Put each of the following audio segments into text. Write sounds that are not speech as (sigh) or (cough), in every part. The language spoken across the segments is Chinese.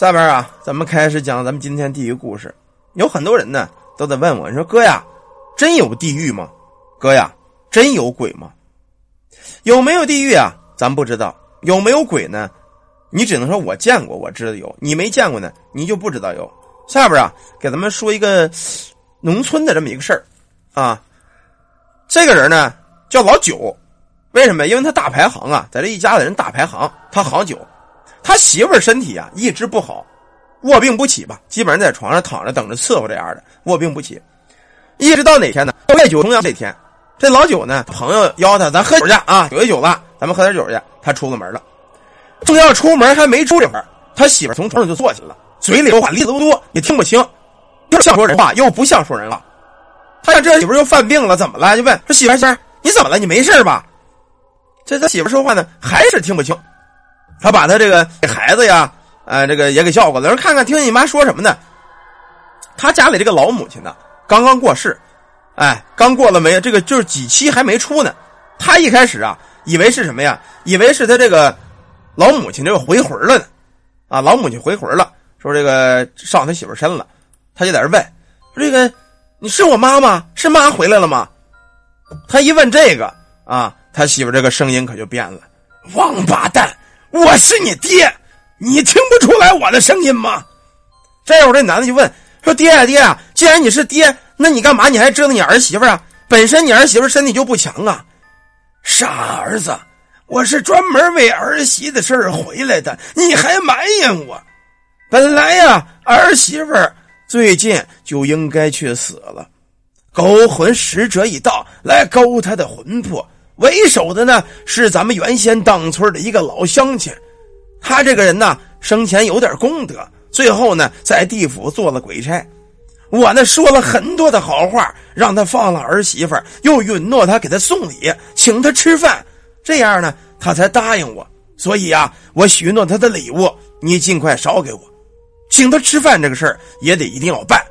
下边啊，咱们开始讲咱们今天地狱故事。有很多人呢都在问我，你说哥呀，真有地狱吗？哥呀，真有鬼吗？有没有地狱啊？咱不知道。有没有鬼呢？你只能说我见过，我知道有。你没见过呢，你就不知道有。下边啊，给咱们说一个农村的这么一个事儿啊。这个人呢叫老九，为什么？因为他大排行啊，在这一家子人大排行，他行酒。他媳妇儿身体啊一直不好，卧病不起吧，基本上在床上躺着等着伺候这样的，卧病不起。一直到哪天呢？月九重阳这天，这老九呢，朋友邀他，咱喝酒去啊，有酒了，咱们喝点酒去。他出了门了，正要出门，还没出这会儿，他媳妇从床上就坐起了，嘴里说话哩哩嘟嘟，也听不清，又像说人话，又不像说人话。他想这媳妇又犯病了，怎么了？就问说媳妇媳妇，你怎么了？你没事吧？这他媳妇说话呢，还是听不清。他把他这个孩子呀，呃，这个也给叫过来，说看看，听听你妈说什么呢？他家里这个老母亲呢，刚刚过世，哎，刚过了没？这个就是几期还没出呢。他一开始啊，以为是什么呀？以为是他这个老母亲这个回魂了呢。啊，老母亲回魂了，说这个上他媳妇身了，他就在这问，说这个你是我妈吗？是妈回来了吗？他一问这个啊，他媳妇这个声音可就变了，王八蛋！我是你爹，你听不出来我的声音吗？这会儿这男的就问说：“爹呀爹啊，既然你是爹，那你干嘛你还折腾你儿媳妇啊？本身你儿媳妇身体就不强啊。”傻儿子，我是专门为儿媳的事儿回来的，你还埋怨我？本来呀，儿媳妇最近就应该去死了，勾魂使者已到，来勾她的魂魄。为首的呢是咱们原先当村的一个老乡亲，他这个人呢生前有点功德，最后呢在地府做了鬼差。我呢说了很多的好话，让他放了儿媳妇，又允诺他给他送礼，请他吃饭，这样呢他才答应我。所以啊，我许诺他的礼物，你尽快捎给我，请他吃饭这个事儿也得一定要办。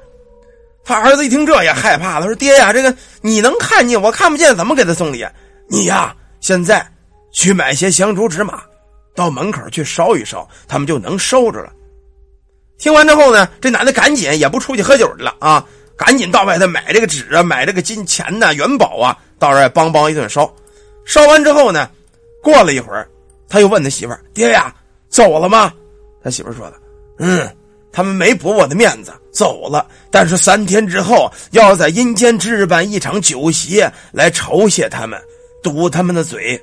他儿子一听这也害怕了，说：“爹呀，这个你能看见，我看不见，怎么给他送礼？”你呀，现在去买些香烛纸马，到门口去烧一烧，他们就能收着了。听完之后呢，这男的赶紧也不出去喝酒去了啊，赶紧到外头买这个纸啊，买这个金钱呐、元宝啊，到这梆梆一顿烧。烧完之后呢，过了一会儿，他又问他媳妇儿：“爹呀，走了吗？”他媳妇儿说的：“嗯，他们没驳我的面子，走了。但是三天之后，要在阴间置办一场酒席来酬谢他们。”堵他们的嘴，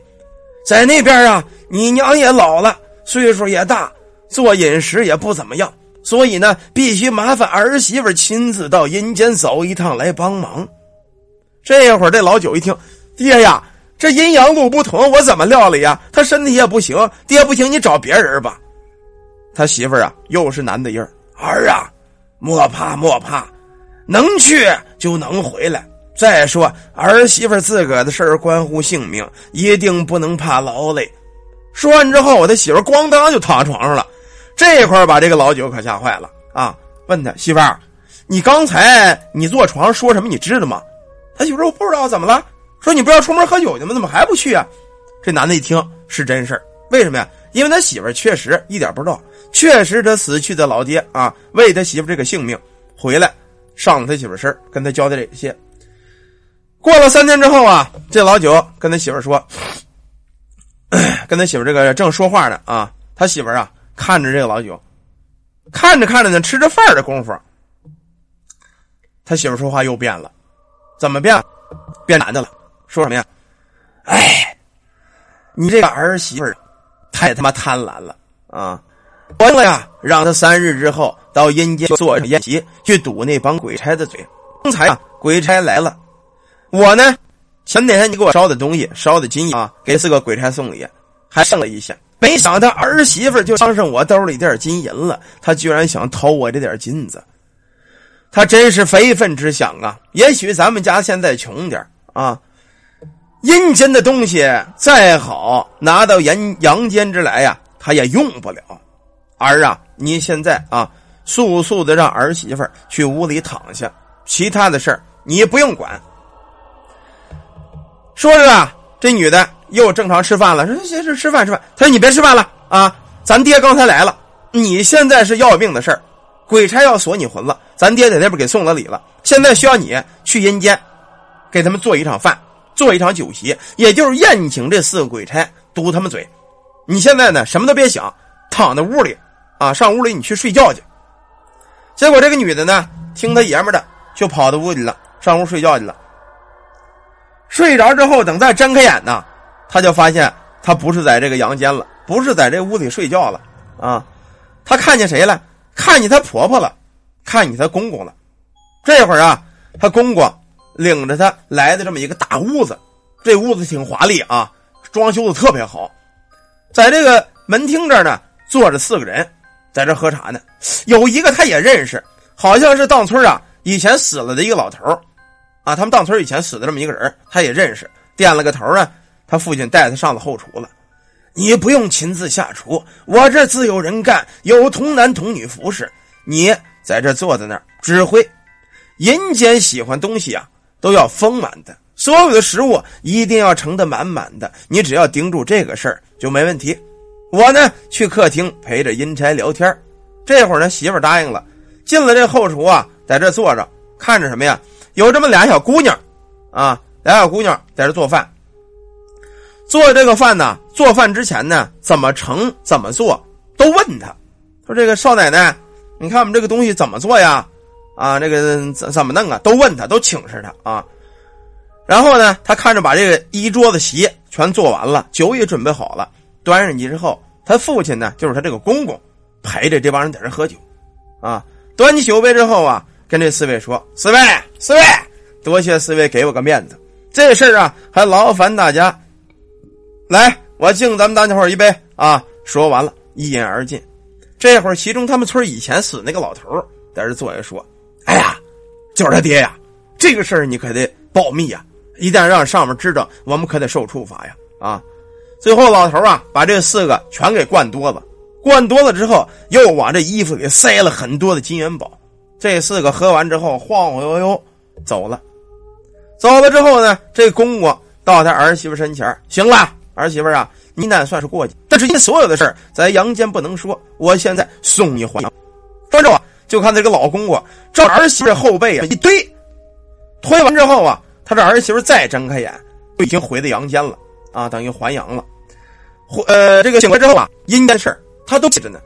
在那边啊，你娘也老了，岁数也大，做饮食也不怎么样，所以呢，必须麻烦儿媳妇亲自到阴间走一趟来帮忙。这会儿这老九一听，爹呀，这阴阳路不同，我怎么料理呀？他身体也不行，爹不行，你找别人吧。他媳妇啊，又是男的音儿，儿啊，莫怕莫怕，能去就能回来。再说儿媳妇自个的事儿关乎性命，一定不能怕劳累。说完之后，我的媳妇咣当就躺床上了。这块把这个老九可吓坏了啊！问他媳妇儿：“你刚才你坐床上说什么？你知道吗？”他媳妇说：“我不知道，怎么了？”说：“你不要出门喝酒去吗？怎么还不去啊？”这男的一听是真事儿，为什么呀？因为他媳妇确实一点不知道，确实他死去的老爹啊，为他媳妇这个性命回来上了他媳妇身跟他交代这些。过了三天之后啊，这老九跟他媳妇说：“ (clears throat) 跟他媳妇这个正说话呢啊，他媳妇啊看着这个老九，看着看着呢，吃着饭的功夫，他媳妇说话又变了，怎么变？变男的了，说什么呀？哎，你这个儿媳妇太他妈贪婪了啊！完了呀，让他三日之后到阴间做宴席，去堵那帮鬼差的嘴。刚才啊，鬼差来了。”我呢，前两天你给我烧的东西，烧的金啊，给四个鬼差送礼，还剩了一些。没想到儿媳妇就当上我兜里点金银了，他居然想偷我这点金子，他真是非分之想啊！也许咱们家现在穷点啊，阴间的东西再好，拿到阳阳间之来呀，他也用不了。儿啊，你现在啊，速速的让儿媳妇去屋里躺下，其他的事儿你不用管。说着啊，这女的又正常吃饭了。说：“行，是吃饭吃饭。”他说：“你别吃饭了啊，咱爹刚才来了，你现在是要命的事儿，鬼差要锁你魂了，咱爹在那边给送了礼了，现在需要你去阴间，给他们做一场饭，做一场酒席，也就是宴请这四个鬼差，堵他们嘴。你现在呢，什么都别想，躺在屋里，啊，上屋里你去睡觉去。结果这个女的呢，听他爷们的，就跑到屋里了，上屋睡觉去了。睡着之后，等再睁开眼呢，他就发现他不是在这个阳间了，不是在这屋里睡觉了啊。他看见谁了？看见他婆婆了，看见他公公了。这会儿啊，他公公领着他来的这么一个大屋子，这屋子挺华丽啊，装修的特别好。在这个门厅这儿呢，坐着四个人，在这喝茶呢。有一个他也认识，好像是当村啊以前死了的一个老头啊，他们当村以前死的这么一个人，他也认识。点了个头呢，他父亲带他上了后厨了。你不用亲自下厨，我这自有人干，有童男童女服侍。你在这坐在那儿指挥。阴间喜欢东西啊，都要丰满的，所有的食物一定要盛得满满的。你只要盯住这个事儿就没问题。我呢去客厅陪着阴差聊天这会儿呢媳妇答应了，进了这后厨啊，在这坐着看着什么呀？有这么俩小姑娘，啊，俩小姑娘在这做饭。做这个饭呢，做饭之前呢，怎么盛怎么做，都问他，说这个少奶奶，你看我们这个东西怎么做呀？啊，这个怎怎么弄啊？都问他，都请示他啊。然后呢，他看着把这个一桌子席全做完了，酒也准备好了，端上去之后，他父亲呢，就是他这个公公，陪着这帮人在这喝酒，啊，端起酒杯之后啊，跟这四位说：“四位，四位，多谢四位给我个面子，这事儿啊，还劳烦大家。”来，我敬咱们大家伙一杯啊！说完了，一饮而尽。这会儿，其中他们村以前死那个老头在这坐下说：“哎呀，就是他爹呀！这个事儿你可得保密呀，一旦让上面知道，我们可得受处罚呀！”啊！最后，老头啊，把这四个全给灌多了，灌多了之后，又往这衣服里塞了很多的金元宝。这四个喝完之后，晃晃悠悠走了。走了之后呢，这公公到他儿媳妇身前行了。儿媳妇啊，你那算是过去，但是你所有的事儿在阳间不能说。我现在送你还阳。说着啊，就看这个老公公照儿媳妇后背啊一推，推完之后啊，他这儿媳妇再睁开眼，就已经回到阳间了啊，等于还阳了。回呃，这个醒来之后啊，阴间事儿他都记着呢，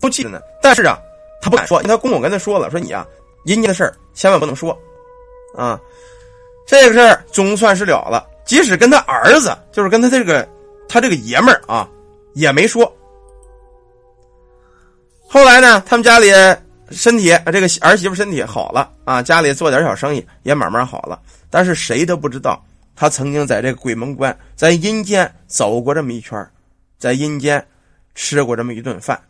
都记着呢。但是啊，他不敢说，因为他公公跟他说了，说你啊，阴间的事儿千万不能说啊。这个事儿总算是了了。即使跟他儿子，就是跟他这个，他这个爷们儿啊，也没说。后来呢，他们家里身体，这个儿媳妇身体好了啊，家里做点小生意也慢慢好了。但是谁都不知道，他曾经在这个鬼门关，在阴间走过这么一圈，在阴间吃过这么一顿饭。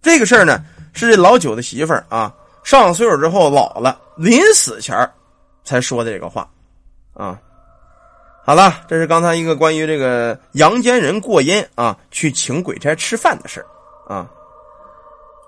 这个事儿呢，是这老九的媳妇儿啊，上了岁数之后老了，临死前才说的这个话啊。好了，这是刚才一个关于这个阳间人过阴啊，去请鬼差吃饭的事儿啊。